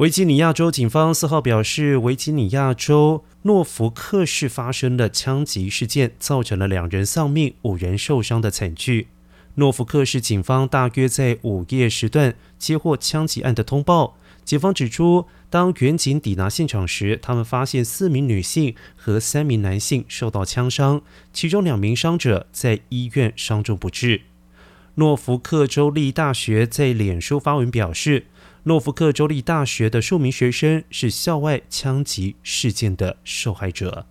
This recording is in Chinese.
维吉尼亚州警方四号表示，维吉尼亚州诺福克市发生的枪击事件，造成了两人丧命、五人受伤的惨剧。诺福克市警方大约在午夜时段接获枪击案的通报。警方指出，当远警抵达现场时，他们发现四名女性和三名男性受到枪伤，其中两名伤者在医院伤重不治。诺福克州立大学在脸书发文表示。诺福克州立大学的数名学生是校外枪击事件的受害者。